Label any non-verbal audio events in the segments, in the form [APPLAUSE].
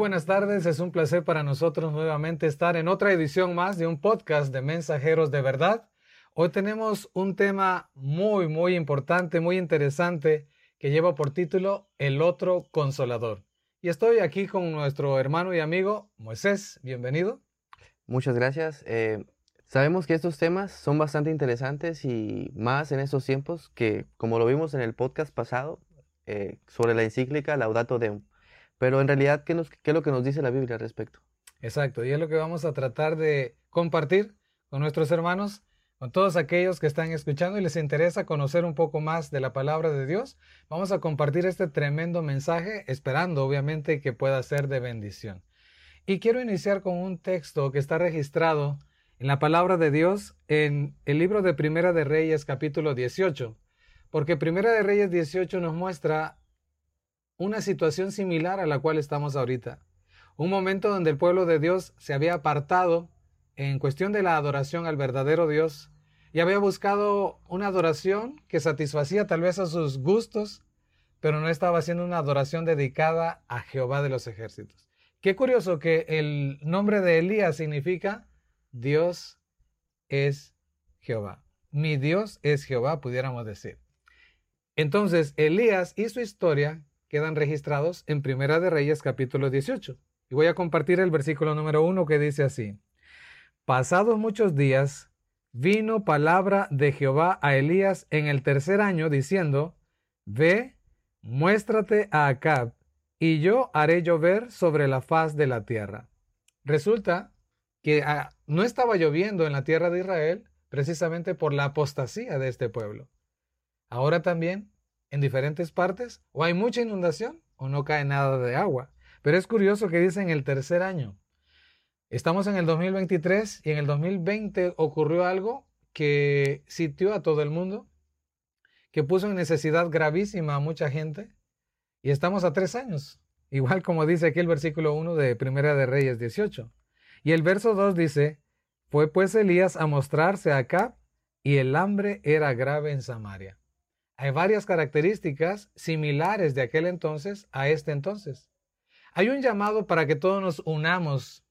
buenas tardes, es un placer para nosotros nuevamente estar en otra edición más de un podcast de Mensajeros de Verdad. Hoy tenemos un tema muy, muy importante, muy interesante, que lleva por título El otro consolador. Y estoy aquí con nuestro hermano y amigo Moisés. Bienvenido. Muchas gracias. Eh, sabemos que estos temas son bastante interesantes y más en estos tiempos que, como lo vimos en el podcast pasado eh, sobre la encíclica Laudato Deum. Pero en realidad, ¿qué, nos, ¿qué es lo que nos dice la Biblia al respecto? Exacto, y es lo que vamos a tratar de compartir con nuestros hermanos con todos aquellos que están escuchando y les interesa conocer un poco más de la palabra de Dios, vamos a compartir este tremendo mensaje, esperando obviamente que pueda ser de bendición. Y quiero iniciar con un texto que está registrado en la palabra de Dios en el libro de Primera de Reyes capítulo 18, porque Primera de Reyes 18 nos muestra una situación similar a la cual estamos ahorita. Un momento donde el pueblo de Dios se había apartado en cuestión de la adoración al verdadero Dios y había buscado una adoración que satisfacía tal vez a sus gustos, pero no estaba haciendo una adoración dedicada a Jehová de los ejércitos. Qué curioso que el nombre de Elías significa Dios es Jehová. Mi Dios es Jehová, pudiéramos decir. Entonces, Elías y su historia quedan registrados en Primera de Reyes capítulo 18. Y voy a compartir el versículo número uno que dice así. Pasados muchos días, vino palabra de Jehová a Elías en el tercer año, diciendo, Ve, muéstrate a Acab, y yo haré llover sobre la faz de la tierra. Resulta que ah, no estaba lloviendo en la tierra de Israel precisamente por la apostasía de este pueblo. Ahora también, en diferentes partes, o hay mucha inundación o no cae nada de agua. Pero es curioso que dice en el tercer año. Estamos en el 2023 y en el 2020 ocurrió algo que sitió a todo el mundo, que puso en necesidad gravísima a mucha gente y estamos a tres años, igual como dice aquí el versículo 1 de Primera de Reyes 18. Y el verso 2 dice, fue pues Elías a mostrarse acá y el hambre era grave en Samaria. Hay varias características similares de aquel entonces a este entonces. Hay un llamado para que todos nos unamos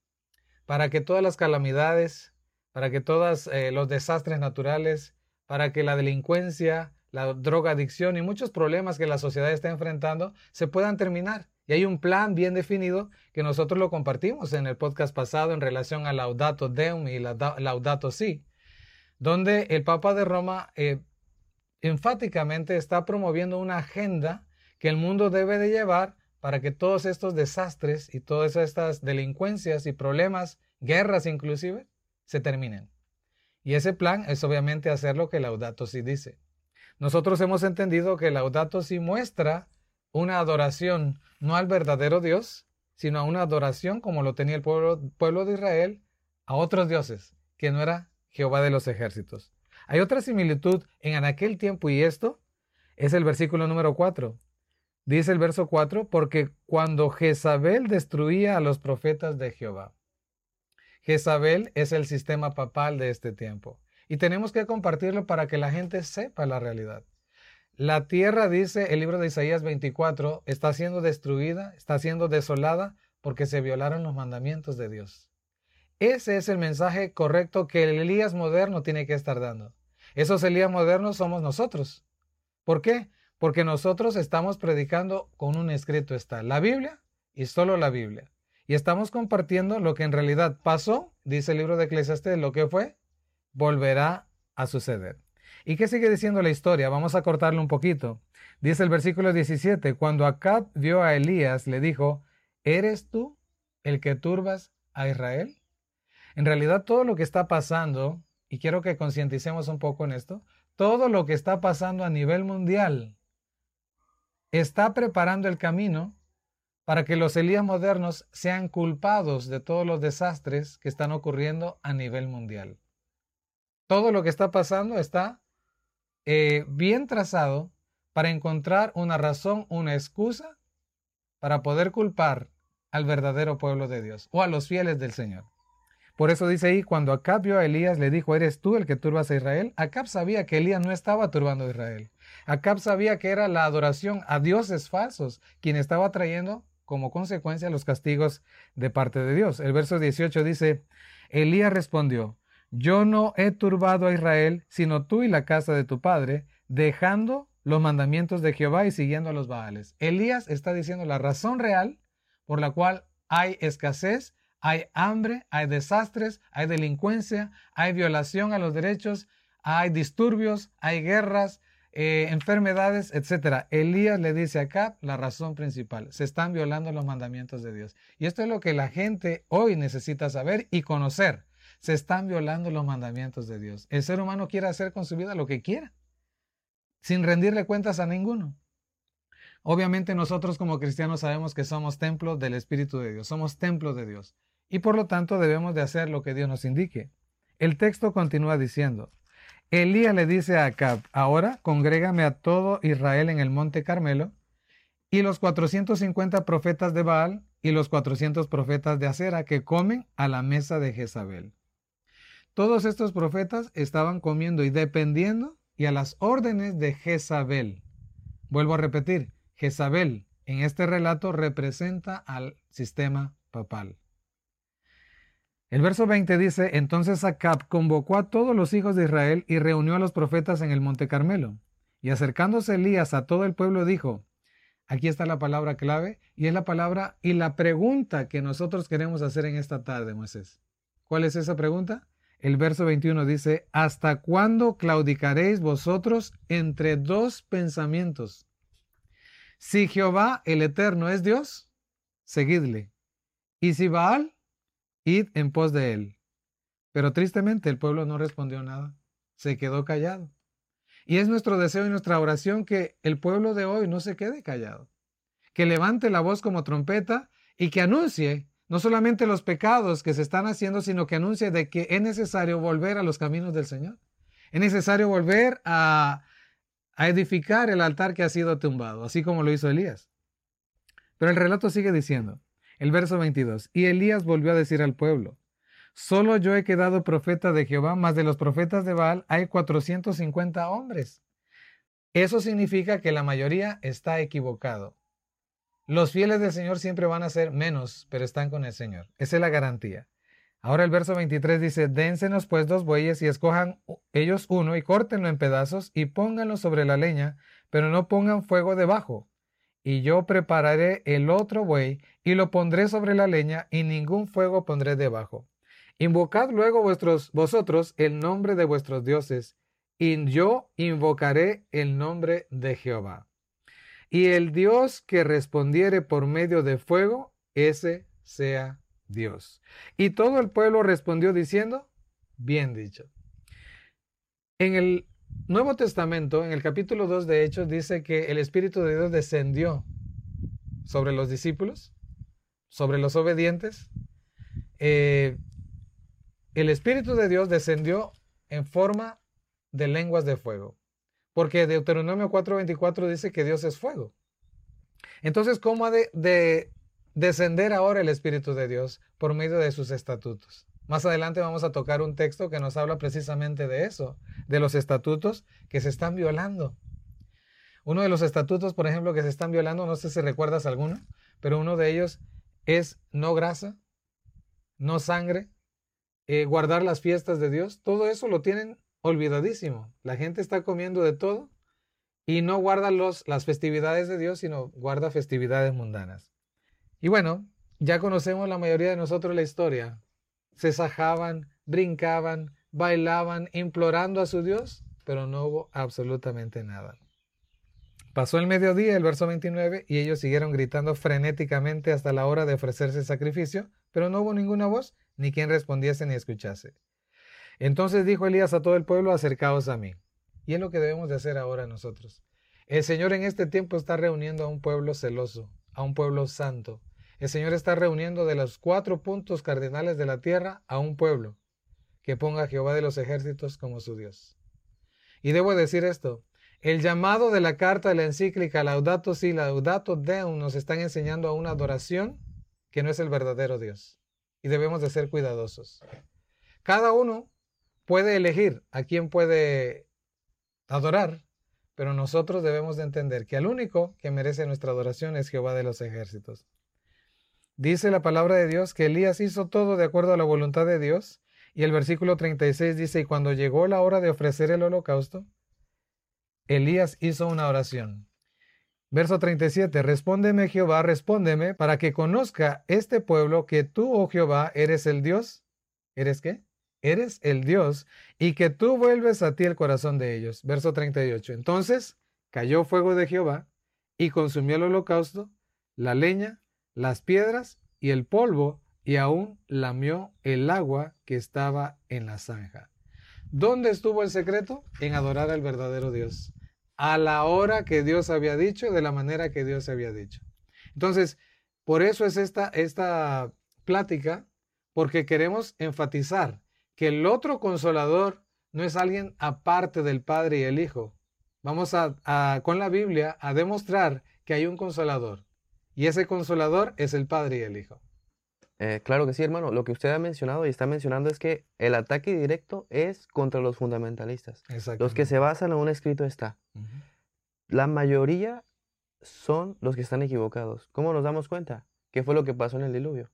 para que todas las calamidades, para que todos eh, los desastres naturales, para que la delincuencia, la drogadicción y muchos problemas que la sociedad está enfrentando se puedan terminar. Y hay un plan bien definido que nosotros lo compartimos en el podcast pasado en relación a Laudato Deum y Laudato Si, donde el Papa de Roma eh, enfáticamente está promoviendo una agenda que el mundo debe de llevar para que todos estos desastres y todas estas delincuencias y problemas, guerras inclusive, se terminen. Y ese plan es obviamente hacer lo que Laudato Si dice. Nosotros hemos entendido que Laudato Si muestra una adoración no al verdadero Dios, sino a una adoración como lo tenía el pueblo, pueblo de Israel a otros dioses, que no era Jehová de los ejércitos. Hay otra similitud en aquel tiempo y esto es el versículo número 4. Dice el verso 4, porque cuando Jezabel destruía a los profetas de Jehová. Jezabel es el sistema papal de este tiempo. Y tenemos que compartirlo para que la gente sepa la realidad. La tierra, dice el libro de Isaías 24, está siendo destruida, está siendo desolada porque se violaron los mandamientos de Dios. Ese es el mensaje correcto que el Elías moderno tiene que estar dando. Esos Elías modernos somos nosotros. ¿Por qué? Porque nosotros estamos predicando con un escrito está la Biblia y solo la Biblia. Y estamos compartiendo lo que en realidad pasó, dice el libro de Eclesiastes, lo que fue, volverá a suceder. ¿Y qué sigue diciendo la historia? Vamos a cortarlo un poquito. Dice el versículo 17, cuando Acab vio a Elías, le dijo, ¿eres tú el que turbas a Israel? En realidad todo lo que está pasando, y quiero que concienticemos un poco en esto, todo lo que está pasando a nivel mundial está preparando el camino para que los Elías modernos sean culpados de todos los desastres que están ocurriendo a nivel mundial. Todo lo que está pasando está eh, bien trazado para encontrar una razón, una excusa para poder culpar al verdadero pueblo de Dios o a los fieles del Señor. Por eso dice ahí, cuando Acab vio a Elías, le dijo, ¿eres tú el que turbas a Israel? Acab sabía que Elías no estaba turbando a Israel. Acab sabía que era la adoración a dioses falsos quien estaba trayendo como consecuencia los castigos de parte de Dios. El verso 18 dice, Elías respondió, yo no he turbado a Israel, sino tú y la casa de tu padre, dejando los mandamientos de Jehová y siguiendo a los Baales. Elías está diciendo la razón real por la cual hay escasez, hay hambre, hay desastres, hay delincuencia, hay violación a los derechos, hay disturbios, hay guerras, eh, enfermedades, etc. Elías le dice acá la razón principal. Se están violando los mandamientos de Dios. Y esto es lo que la gente hoy necesita saber y conocer. Se están violando los mandamientos de Dios. El ser humano quiere hacer con su vida lo que quiera, sin rendirle cuentas a ninguno. Obviamente nosotros como cristianos sabemos que somos templos del Espíritu de Dios, somos templos de Dios. Y por lo tanto debemos de hacer lo que Dios nos indique. El texto continúa diciendo, Elías le dice a Acab, ahora congrégame a todo Israel en el monte Carmelo, y los 450 profetas de Baal y los 400 profetas de Acera que comen a la mesa de Jezabel. Todos estos profetas estaban comiendo y dependiendo y a las órdenes de Jezabel. Vuelvo a repetir, Jezabel en este relato representa al sistema papal. El verso 20 dice, entonces Acab convocó a todos los hijos de Israel y reunió a los profetas en el monte Carmelo. Y acercándose Elías a todo el pueblo dijo, aquí está la palabra clave y es la palabra y la pregunta que nosotros queremos hacer en esta tarde, Moisés. ¿Cuál es esa pregunta? El verso 21 dice, ¿hasta cuándo claudicaréis vosotros entre dos pensamientos? Si Jehová el Eterno es Dios, seguidle. Y si Baal, id en pos de él. Pero tristemente el pueblo no respondió nada, se quedó callado. Y es nuestro deseo y nuestra oración que el pueblo de hoy no se quede callado, que levante la voz como trompeta y que anuncie no solamente los pecados que se están haciendo, sino que anuncie de que es necesario volver a los caminos del Señor. Es necesario volver a, a edificar el altar que ha sido tumbado, así como lo hizo Elías. Pero el relato sigue diciendo, el verso 22. Y Elías volvió a decir al pueblo, solo yo he quedado profeta de Jehová, más de los profetas de Baal hay 450 hombres. Eso significa que la mayoría está equivocado. Los fieles del Señor siempre van a ser menos, pero están con el Señor. Esa es la garantía. Ahora el verso 23 dice, dénsenos pues dos bueyes y escojan ellos uno y córtenlo en pedazos y pónganlo sobre la leña, pero no pongan fuego debajo y yo prepararé el otro buey y lo pondré sobre la leña y ningún fuego pondré debajo. Invocad luego vuestros, vosotros el nombre de vuestros dioses, y yo invocaré el nombre de Jehová. Y el Dios que respondiere por medio de fuego, ese sea Dios. Y todo el pueblo respondió diciendo, bien dicho. En el Nuevo Testamento, en el capítulo 2 de Hechos, dice que el Espíritu de Dios descendió sobre los discípulos, sobre los obedientes. Eh, el Espíritu de Dios descendió en forma de lenguas de fuego, porque Deuteronomio 4:24 dice que Dios es fuego. Entonces, ¿cómo ha de descender ahora el Espíritu de Dios por medio de sus estatutos? Más adelante vamos a tocar un texto que nos habla precisamente de eso, de los estatutos que se están violando. Uno de los estatutos, por ejemplo, que se están violando, no sé si recuerdas alguno, pero uno de ellos es no grasa, no sangre, eh, guardar las fiestas de Dios. Todo eso lo tienen olvidadísimo. La gente está comiendo de todo y no guarda los, las festividades de Dios, sino guarda festividades mundanas. Y bueno, ya conocemos la mayoría de nosotros la historia se sajaban, brincaban, bailaban, implorando a su Dios, pero no hubo absolutamente nada. Pasó el mediodía, el verso 29, y ellos siguieron gritando frenéticamente hasta la hora de ofrecerse sacrificio, pero no hubo ninguna voz, ni quien respondiese ni escuchase. Entonces dijo Elías a todo el pueblo, acercaos a mí. Y es lo que debemos de hacer ahora nosotros. El Señor en este tiempo está reuniendo a un pueblo celoso, a un pueblo santo, el Señor está reuniendo de los cuatro puntos cardinales de la tierra a un pueblo que ponga a Jehová de los ejércitos como su Dios. Y debo decir esto, el llamado de la carta de la encíclica Laudato Si, Laudato Deum nos están enseñando a una adoración que no es el verdadero Dios. Y debemos de ser cuidadosos. Cada uno puede elegir a quién puede adorar, pero nosotros debemos de entender que el único que merece nuestra adoración es Jehová de los ejércitos. dice la palabra de Dios que Elías hizo todo de acuerdo a la voluntad de Dios. Y el versículo 36 dice, y cuando llegó la hora de ofrecer el holocausto, Elías hizo una oración. Verso 37, respóndeme Jehová, respóndeme, para que conozca este pueblo que tú, oh Jehová, eres el Dios. ¿Eres qué? Eres el Dios y que tú vuelves a ti el corazón de ellos. Verso 38. Entonces cayó fuego de Jehová y consumió el holocausto, la leña, las piedras y el polvo, y aún lamió el agua que estaba en la zanja. ¿Dónde estuvo el secreto? En adorar al verdadero Dios. A la hora que Dios había dicho, de la manera que Dios había dicho. Entonces, por eso es esta, esta plática, porque queremos enfatizar que el otro consolador no es alguien aparte del Padre y el Hijo. Vamos a, con la Biblia a demostrar que hay un consolador. Y ese consolador es el Padre y el Hijo. Eh, claro que sí, hermano. Lo que usted ha mencionado y está mencionando es que el ataque directo es contra los fundamentalistas. Los que se basan en un escrito está. La mayoría son los que están equivocados. ¿Cómo nos damos cuenta? ¿Qué fue lo que pasó en el diluvio?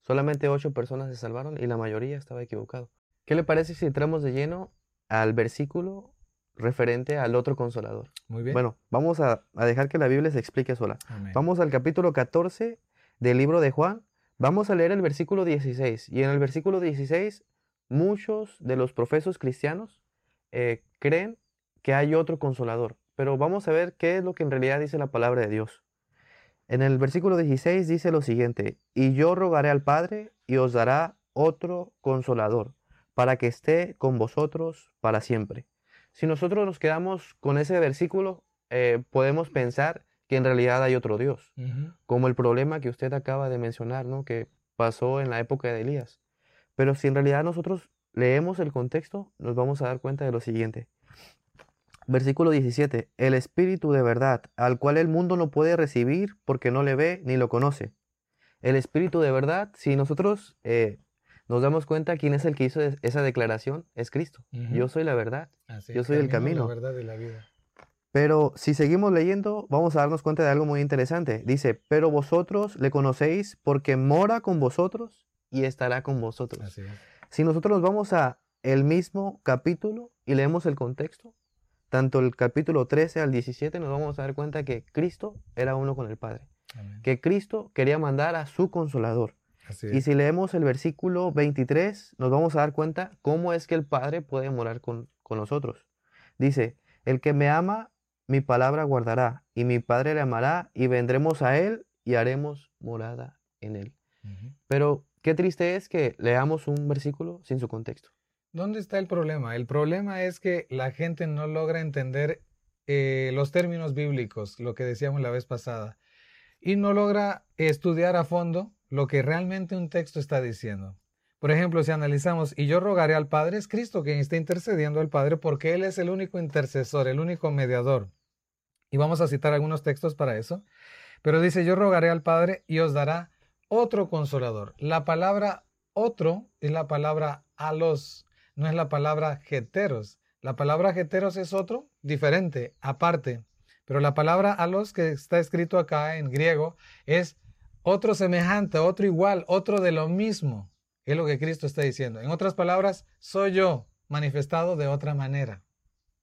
Solamente ocho personas se salvaron y la mayoría estaba equivocado. ¿Qué le parece si entramos de lleno al versículo referente al otro consolador? Muy bien. Bueno, vamos a, dejar que la Biblia se explique sola. Vamos al capítulo 14 del libro de Juan. Vamos a leer el versículo 16. Y en el versículo 16, muchos de los profesos cristianos eh, creen que hay otro consolador. Pero vamos a ver qué es lo que en realidad dice la palabra de Dios. En el versículo 16 dice lo siguiente, y yo rogaré al Padre y os dará otro consolador, para que esté con vosotros para siempre. Si nosotros nos quedamos con ese versículo, eh, podemos pensar que en realidad hay otro Dios, como el problema que usted acaba de mencionar, ¿no? que pasó en la época de Elías. Pero si en realidad nosotros leemos el contexto, nos vamos a dar cuenta de lo siguiente. Versículo 17. El Espíritu de verdad, al cual el mundo no puede recibir porque no le ve ni lo conoce. El Espíritu de verdad, si nosotros eh, nos damos cuenta quién es el que hizo esa declaración, es Cristo. Yo soy la verdad, yo soy el camino. La verdad y la vida. Pero si seguimos leyendo, vamos a darnos cuenta de algo muy interesante. Dice, pero vosotros le conocéis porque mora con vosotros y estará con vosotros. Si nosotros nos vamos a el mismo capítulo y leemos el contexto, tanto el capítulo 13 al 17, nos vamos a dar cuenta que Cristo era uno con el Padre. Que Cristo quería mandar a su consolador. Y si leemos el versículo 23, nos vamos a dar cuenta cómo es que el Padre puede morar con, nosotros. Dice, el que me ama, mi palabra guardará, y mi Padre le amará, y vendremos a él y haremos morada en él. Pero qué triste es que leamos un versículo sin su contexto. ¿Dónde está el problema? El problema es que la gente no logra entender eh, los términos bíblicos, lo que decíamos la vez pasada, y no logra estudiar a fondo lo que realmente un texto está diciendo. Por ejemplo, si analizamos, y yo rogaré al Padre, es Cristo quien está intercediendo al Padre porque Él es el único intercesor, el único mediador. Y vamos a citar algunos textos para eso. Pero dice, yo rogaré al Padre y os dará otro consolador. La palabra otro es la palabra alos, no es la palabra jeteros. La palabra jeteros es otro, diferente, aparte. Pero la palabra alos que está escrito acá en griego es otro semejante, otro igual, otro de lo mismo. Es lo que Cristo está diciendo. En otras palabras, soy yo manifestado de otra manera,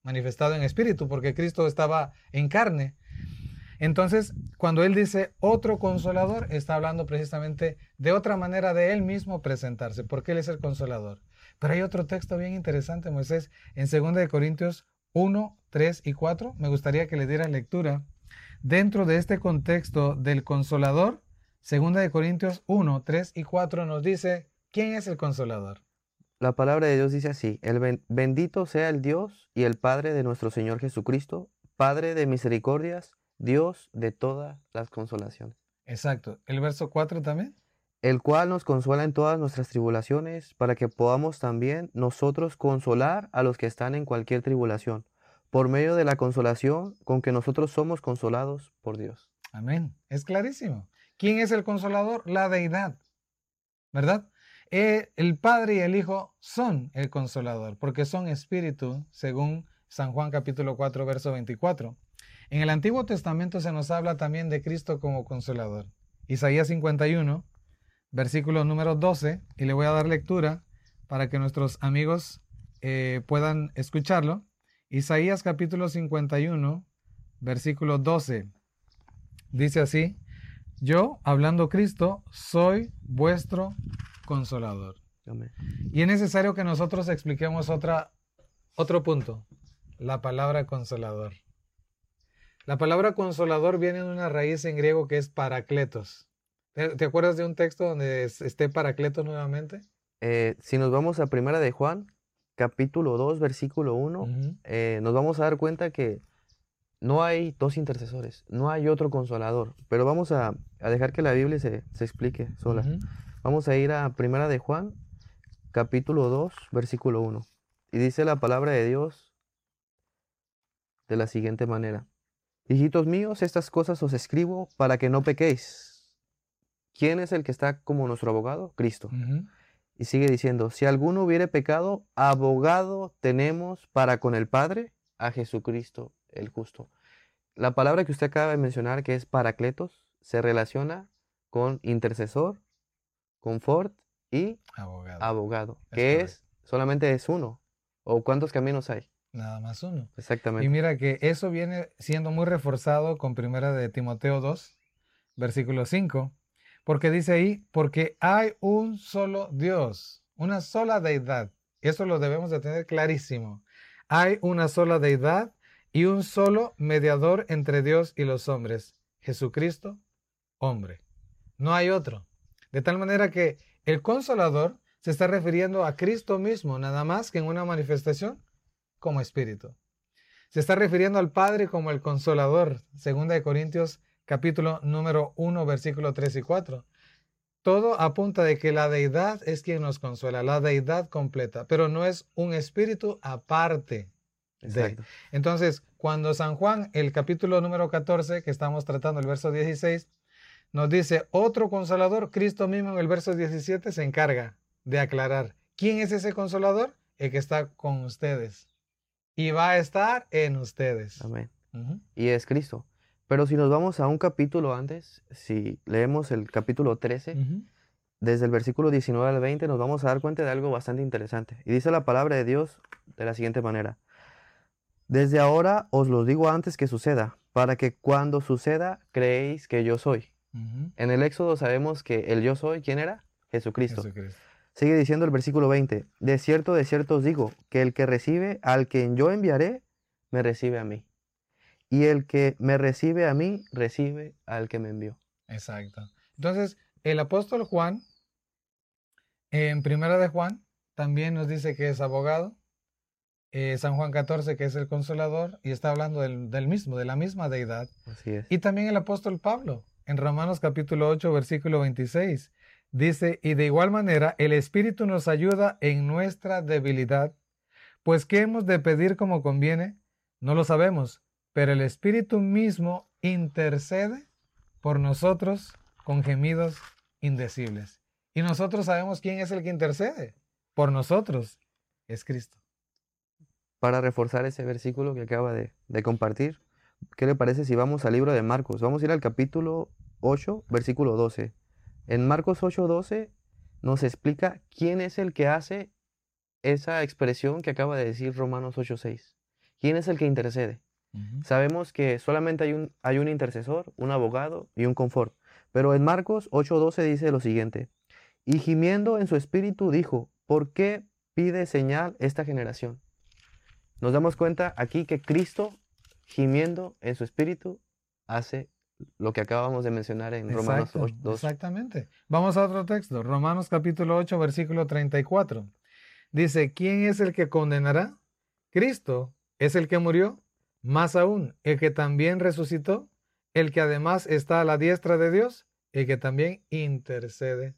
manifestado en espíritu, porque Cristo estaba en carne. Entonces, cuando Él dice otro consolador, está hablando precisamente de otra manera de Él mismo presentarse, porque Él es el consolador. Pero hay otro texto bien interesante, Moisés, en 2 Corintios 1, 3 y 4. Me gustaría que le diera lectura. Dentro de este contexto del consolador, Segunda de Corintios 1, 3 y 4 nos dice, ¿quién es el consolador? La palabra de Dios dice así, el bendito sea el Dios y el Padre de nuestro Señor Jesucristo, Padre de misericordias, Dios de todas las consolaciones. Exacto. ¿El verso 4 también? El cual nos consuela en todas nuestras tribulaciones, para que podamos también nosotros consolar a los que están en cualquier tribulación, por medio de la consolación con que nosotros somos consolados por Dios. Amén. Es clarísimo. ¿Quién es el consolador? La deidad, ¿verdad? Eh, el Padre y el Hijo son el consolador, porque son espíritu, según San Juan capítulo 4, verso 24. En el Antiguo Testamento se nos habla también de Cristo como consolador. Isaías 51, versículo número 12, y le voy a dar lectura para que nuestros amigos eh, puedan escucharlo. Isaías capítulo 51, versículo 12. Dice así, yo, hablando Cristo, soy vuestro consolador. Y es necesario que nosotros expliquemos otra, otro punto, la palabra consolador. La palabra consolador viene de una raíz en griego que es paracletos. ¿Te, acuerdas de un texto donde esté paracletos nuevamente? Eh, si nos vamos a Primera de Juan, capítulo 2, versículo 1, eh, nos vamos a dar cuenta que no hay dos intercesores, no hay otro consolador, pero vamos a, dejar que la Biblia se, explique sola. Vamos a ir a Primera de Juan, capítulo 2, versículo 1. Y dice la palabra de Dios de la siguiente manera. Hijitos míos, estas cosas os escribo para que no pequéis. ¿Quién es el que está como nuestro abogado? Cristo. Y sigue diciendo, si alguno hubiere pecado, abogado tenemos para con el Padre a Jesucristo el justo. La palabra que usted acaba de mencionar, que es paracletos, se relaciona con intercesor, confort y abogado, que es solamente es uno. ¿O cuántos caminos hay? Nada más uno. Exactamente. Y mira que eso viene siendo muy reforzado con primera de Timoteo 2, versículo 5, porque dice ahí, porque hay un solo Dios, una sola deidad. Eso lo debemos de tener clarísimo. Hay una sola deidad y un solo mediador entre Dios y los hombres, Jesucristo, hombre. No hay otro. De tal manera que el consolador se está refiriendo a Cristo mismo, nada más que en una manifestación como espíritu. Se está refiriendo al Padre como el consolador, segunda de Corintios capítulo número 1, versículo 3 y 4. Todo apunta de que la deidad es quien nos consuela, la deidad completa, pero no es un espíritu aparte de. Entonces, cuando San Juan, el capítulo número 14, que estamos tratando, el verso 16, nos dice, otro consolador, Cristo mismo en el verso 17 se encarga de aclarar, ¿quién es ese consolador? El que está con ustedes y va a estar en ustedes. Amén. Y es Cristo. Pero si nos vamos a un capítulo antes, si leemos el capítulo 13, desde el versículo 19 al 20, nos vamos a dar cuenta de algo bastante interesante. Y dice la palabra de Dios de la siguiente manera. Desde ahora os lo digo antes que suceda, para que cuando suceda creéis que yo soy. En el Éxodo sabemos que el yo soy, ¿quién era? Jesucristo. Jesucristo. Sigue diciendo el versículo 20, de cierto, de cierto os digo, que el que recibe al quien yo enviaré, me recibe a mí. Y el que me recibe a mí, recibe al que me envió. Exacto. Entonces, el apóstol Juan, en primera de Juan, también nos dice que es abogado. Eh, San Juan 14, que es el consolador, y está hablando del, del mismo, de la misma deidad. Así es. Y también el apóstol Pablo, en Romanos capítulo 8, versículo 26 Dice, y de igual manera, el Espíritu nos ayuda en nuestra debilidad, pues ¿qué hemos de pedir como conviene? No lo sabemos, pero el Espíritu mismo intercede por nosotros con gemidos indecibles. Y nosotros sabemos quién es el que intercede por nosotros, es Cristo. Para reforzar ese versículo que acaba de, compartir, ¿qué le parece si vamos al libro de Marcos? Vamos a ir al capítulo 8, versículo 12. En Marcos 8:12 nos explica quién es el que hace esa expresión que acaba de decir Romanos 8:6. ¿Quién es el que intercede? Sabemos que solamente hay un, hay un intercesor, un abogado y un confort. Pero en Marcos 8:12 dice lo siguiente. Y gimiendo en su espíritu dijo, ¿por qué pide señal esta generación? Nos damos cuenta aquí que Cristo, gimiendo en su espíritu, hace lo que acabamos de mencionar en Romanos 2. Exactamente. Vamos a otro texto, Romanos capítulo 8, versículo 34. Dice, ¿quién es el que condenará? Cristo es el que murió, más aún, el que también resucitó, el que además está a la diestra de Dios, el que también intercede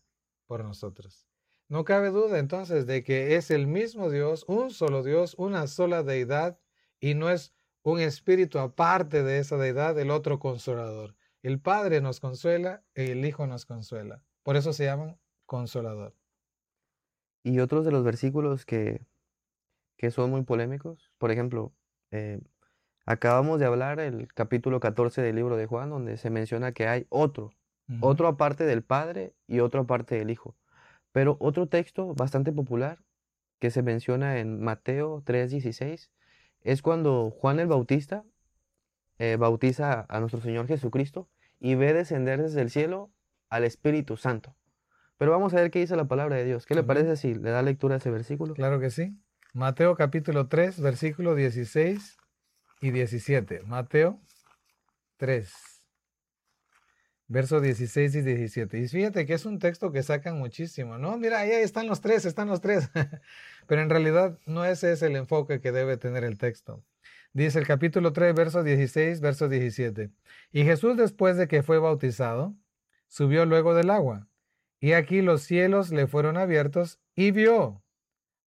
por nosotros. No cabe duda entonces de que es el mismo Dios, un solo Dios, una sola deidad, y no es un espíritu aparte de esa deidad, el otro consolador. El Padre nos consuela y el Hijo nos consuela. Por eso se llaman consolador. Y otros de los versículos que, que son muy polémicos, por ejemplo, eh, acabamos de hablar el capítulo 14 del libro de Juan, donde se menciona que hay otro, otro aparte del Padre y otro aparte del Hijo. Pero otro texto bastante popular que se menciona en Mateo 3:16 es cuando Juan el Bautista eh, bautiza a nuestro Señor Jesucristo y ve descender desde el cielo al Espíritu Santo. Pero vamos a ver qué dice la palabra de Dios. ¿Qué le parece si le da lectura a ese versículo? Claro que sí. Mateo capítulo 3, versículo 16 y 17. Mateo 3, versos 16 y 17. Y fíjate que es un texto que sacan muchísimo, ¿no? Mira, ahí están los tres, están los tres. [LAUGHS] Pero en realidad no ese es el enfoque que debe tener el texto. Dice el capítulo 3, verso 16, verso 17. Y Jesús después de que fue bautizado, subió luego del agua. Y aquí los cielos le fueron abiertos y vio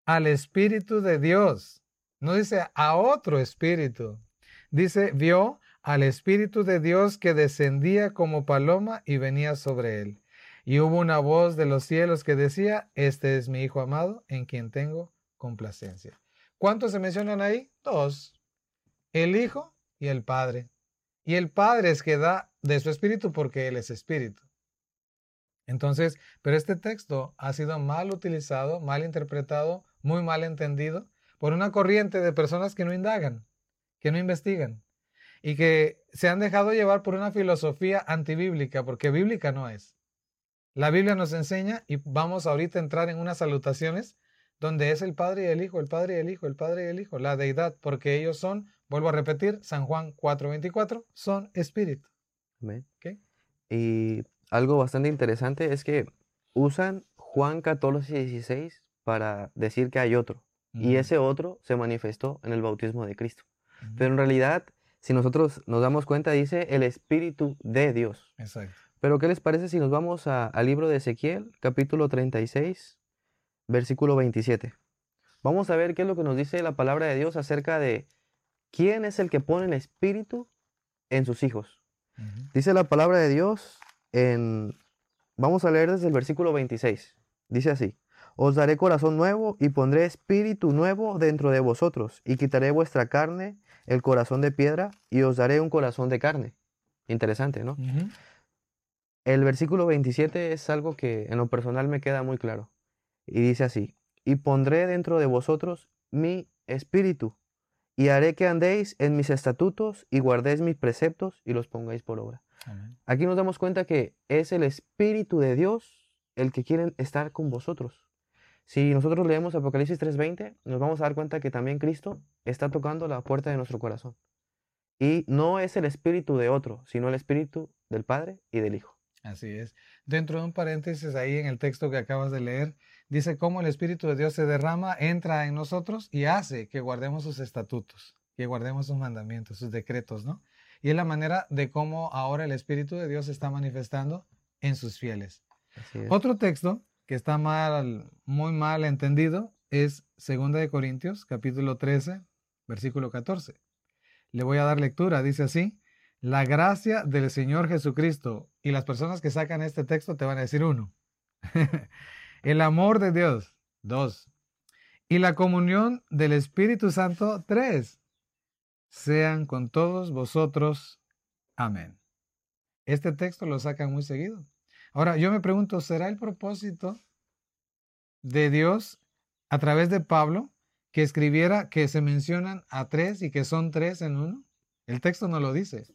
al Espíritu de Dios. No dice a otro Espíritu. Dice, vio al Espíritu de Dios que descendía como paloma y venía sobre él. Y hubo una voz de los cielos que decía, este es mi Hijo amado en quien tengo complacencia. ¿Cuántos se mencionan ahí? Dos. El Hijo y el Padre. Y el Padre es que da de su Espíritu porque Él es Espíritu. Entonces, pero este texto ha sido mal utilizado, mal interpretado, muy mal entendido por una corriente de personas que no indagan, que no investigan y que se han dejado llevar por una filosofía antibíblica, porque bíblica no es. La Biblia nos enseña y vamos ahorita a entrar en unas salutaciones donde es el Padre y el Hijo, el Padre y el Hijo, el Padre y el Hijo, la deidad, porque ellos son, vuelvo a repetir, San Juan 4:24, son espíritu. Amén. Y algo bastante interesante es que usan Juan 14 y 16 para decir que hay otro. Y ese otro se manifestó en el bautismo de Cristo. Pero en realidad, si nosotros nos damos cuenta, dice el Espíritu de Dios. Exacto. Pero ¿qué les parece si nos vamos al libro de Ezequiel, capítulo 36, versículo 27? Vamos a ver qué es lo que nos dice la palabra de Dios acerca de quién es el que pone el Espíritu en sus hijos. Dice la palabra de Dios Vamos a leer desde el versículo 26. Dice así. Os daré corazón nuevo y pondré espíritu nuevo dentro de vosotros y quitaré vuestra carne, el corazón de piedra, y os daré un corazón de carne. Interesante, ¿no? El versículo 27 es algo que en lo personal me queda muy claro. Y dice así, y pondré dentro de vosotros mi espíritu, y haré que andéis en mis estatutos y guardéis mis preceptos y los pongáis por obra. Aquí nos damos cuenta que es el Espíritu de Dios el que quiere estar con vosotros. Si nosotros leemos Apocalipsis 3:20, nos vamos a dar cuenta que también Cristo está tocando la puerta de nuestro corazón. Y no es el espíritu de otro, sino el espíritu del Padre y del Hijo. Así es. Dentro de un paréntesis ahí en el texto que acabas de leer, dice cómo el Espíritu de Dios se derrama, entra en nosotros y hace que guardemos sus estatutos, que guardemos sus mandamientos, sus decretos, ¿no? Y es la manera de cómo ahora el Espíritu de Dios se está manifestando en sus fieles. Otro texto que está mal, muy mal entendido es 2 de Corintios, capítulo 13, versículo 14. Le voy a dar lectura, dice así, la gracia del Señor Jesucristo, y las personas que sacan este texto te van a decir uno, [LAUGHS] el amor de Dios, dos, y la comunión del Espíritu Santo, tres, sean con todos vosotros. Amén. Este texto lo sacan muy seguido. Ahora, yo me pregunto, ¿será el propósito de Dios a través de Pablo que escribiera que se mencionan a tres y que son tres en uno? El texto no lo dice.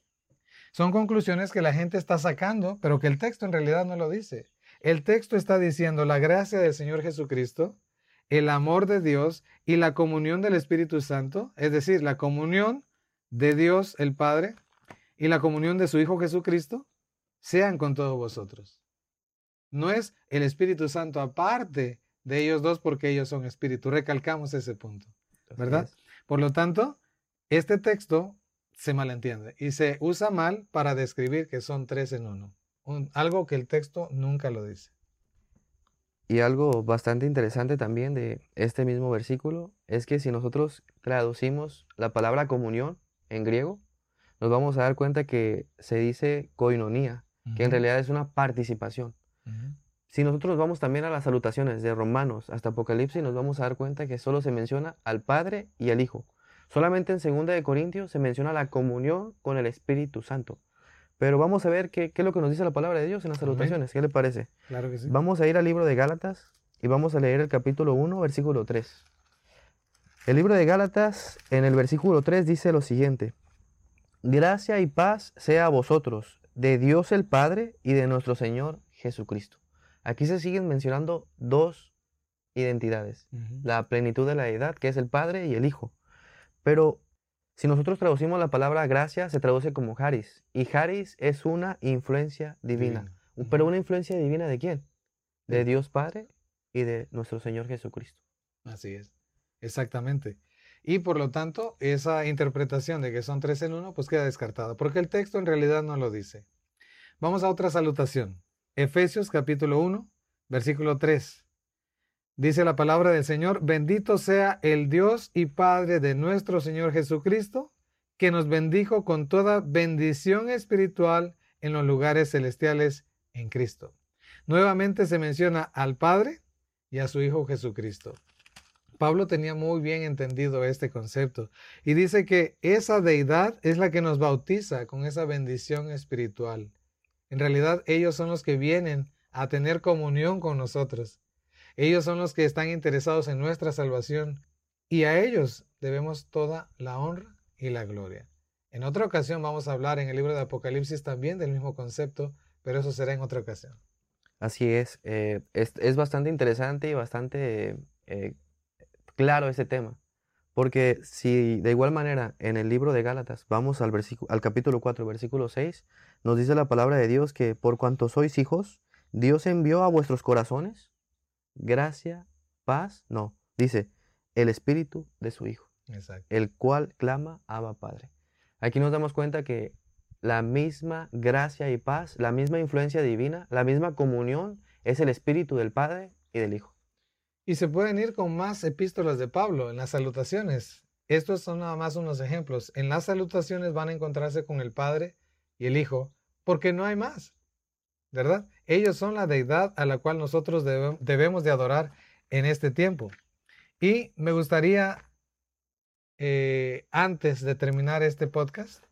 Son conclusiones que la gente está sacando, pero que el texto en realidad no lo dice. El texto está diciendo la gracia del Señor Jesucristo, el amor de Dios y la comunión del Espíritu Santo, es decir, la comunión de Dios el Padre y la comunión de su Hijo Jesucristo sean con todos vosotros. No es el Espíritu Santo aparte de ellos dos porque ellos son espíritu. Recalcamos ese punto, ¿verdad? Por lo tanto, este texto se malentiende y se usa mal para describir que son tres en uno. algo que el texto nunca lo dice. Y algo bastante interesante también de este mismo versículo es que si nosotros traducimos la palabra comunión en griego, nos vamos a dar cuenta que se dice koinonía, que en realidad es una participación. Si nosotros vamos también a las salutaciones de Romanos hasta Apocalipsis, nos vamos a dar cuenta que solo se menciona al Padre y al Hijo. Solamente en 2 de Corintios se menciona la comunión con el Espíritu Santo. Pero vamos a ver qué, qué es lo que nos dice la palabra de Dios en las Amén. salutaciones. ¿Qué le parece? Claro que sí. Vamos a ir al libro de Gálatas y vamos a leer el capítulo 1, versículo 3. El libro de Gálatas, en el versículo 3, dice lo siguiente. Gracia y paz sea a vosotros, de Dios el Padre y de nuestro Señor Jesucristo. Aquí se siguen mencionando dos identidades. La plenitud de la deidad, que es el Padre y el Hijo. Pero si nosotros traducimos la palabra gracia, se traduce como haris. Y haris es una influencia divina. Divina. Pero una influencia divina de quién? De De- Dios Padre y de nuestro Señor Jesucristo. Así es, exactamente. Y por lo tanto, esa interpretación de que son tres en uno, pues queda descartada, porque el texto en realidad no lo dice. Vamos a otra salutación. Efesios capítulo 1, versículo 3. Dice la palabra del Señor, bendito sea el Dios y Padre de nuestro Señor Jesucristo, que nos bendijo con toda bendición espiritual en los lugares celestiales en Cristo. Nuevamente se menciona al Padre y a su Hijo Jesucristo. Pablo tenía muy bien entendido este concepto y dice que esa deidad es la que nos bautiza con esa bendición espiritual. En realidad ellos son los que vienen a tener comunión con nosotros. Ellos son los que están interesados en nuestra salvación y a ellos debemos toda la honra y la gloria. En otra ocasión vamos a hablar en el libro de Apocalipsis también del mismo concepto, pero eso será en otra ocasión. Así es, eh, es, bastante interesante y bastante eh, claro ese tema. Porque si de igual manera en el libro de Gálatas vamos al, versículo, al capítulo 4, versículo 6, nos dice la palabra de Dios que por cuanto sois hijos, Dios envió a vuestros corazones gracia, paz, no, dice el espíritu de su Hijo, Exacto. el cual clama Abba Padre. Aquí nos damos cuenta que la misma gracia y paz, la misma influencia divina, la misma comunión es el espíritu del Padre y del Hijo. Y se pueden ir con más epístolas de Pablo en las salutaciones. Estos son nada más unos ejemplos. En las salutaciones van a encontrarse con el Padre y el Hijo, porque no hay más. ¿Verdad? Ellos son la deidad a la cual nosotros debe- debemos de adorar en este tiempo. Y me gustaría, eh, antes de terminar este podcast,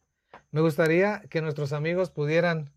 me gustaría que nuestros amigos pudieran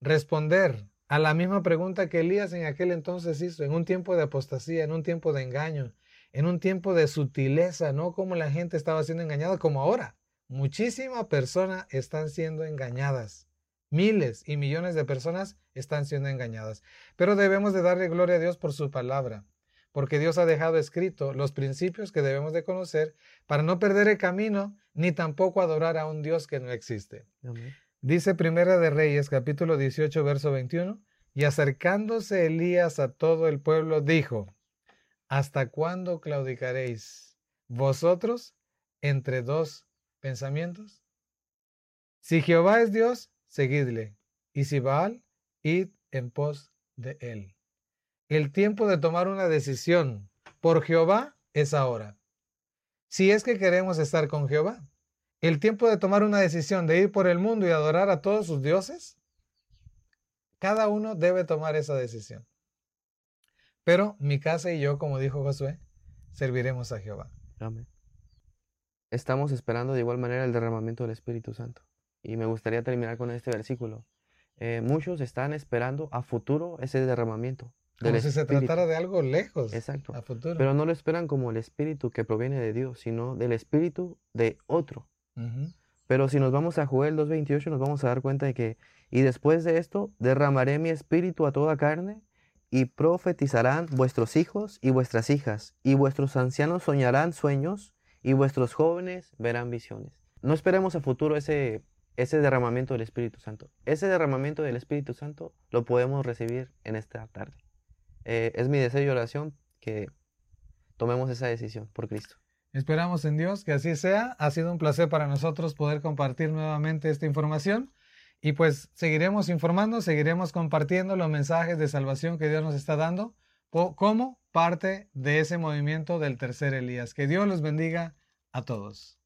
responder a la misma pregunta que Elías en aquel entonces hizo, en un tiempo de apostasía, en un tiempo de engaño, en un tiempo de sutileza, no como la gente estaba siendo engañada como ahora. Muchísimas personas están siendo engañadas. Miles y millones de personas están siendo engañadas. Pero debemos de darle gloria a Dios por su palabra, porque Dios ha dejado escrito los principios que debemos de conocer para no perder el camino ni tampoco adorar a un Dios que no existe. Amén. Dice Primera de Reyes, capítulo 18, verso 21, y acercándose Elías a todo el pueblo, dijo, ¿Hasta cuándo claudicaréis vosotros entre dos pensamientos? Si Jehová es Dios, seguidle, y si Baal, id en pos de él. El tiempo de tomar una decisión por Jehová es ahora. Si es que queremos estar con Jehová, el tiempo de tomar una decisión de ir por el mundo y adorar a todos sus dioses, cada uno debe tomar esa decisión. Pero mi casa y yo, como dijo Josué, serviremos a Jehová. Amén. Estamos esperando de igual manera el derramamiento del Espíritu Santo. Y me gustaría terminar con este versículo. Eh, muchos están esperando a futuro ese derramamiento Como si se tratara de algo lejos Exacto. a futuro. Pero no lo esperan como el Espíritu que proviene de Dios, sino del Espíritu de otro. Pero si nos vamos a Joel 2.28, nos vamos a dar cuenta de que, y después de esto, derramaré mi espíritu a toda carne, y profetizarán vuestros hijos y vuestras hijas, y vuestros ancianos soñarán sueños, y vuestros jóvenes verán visiones. No esperemos a futuro ese, ese derramamiento del Espíritu Santo. Ese derramamiento del Espíritu Santo lo podemos recibir en esta tarde. Eh, es mi deseo y oración que tomemos esa decisión por Cristo. Esperamos en Dios que así sea. Ha sido un placer para nosotros poder compartir nuevamente esta información. Y pues seguiremos informando, seguiremos compartiendo los mensajes de salvación que Dios nos está dando como parte de ese movimiento del tercer Elías. Que Dios los bendiga a todos.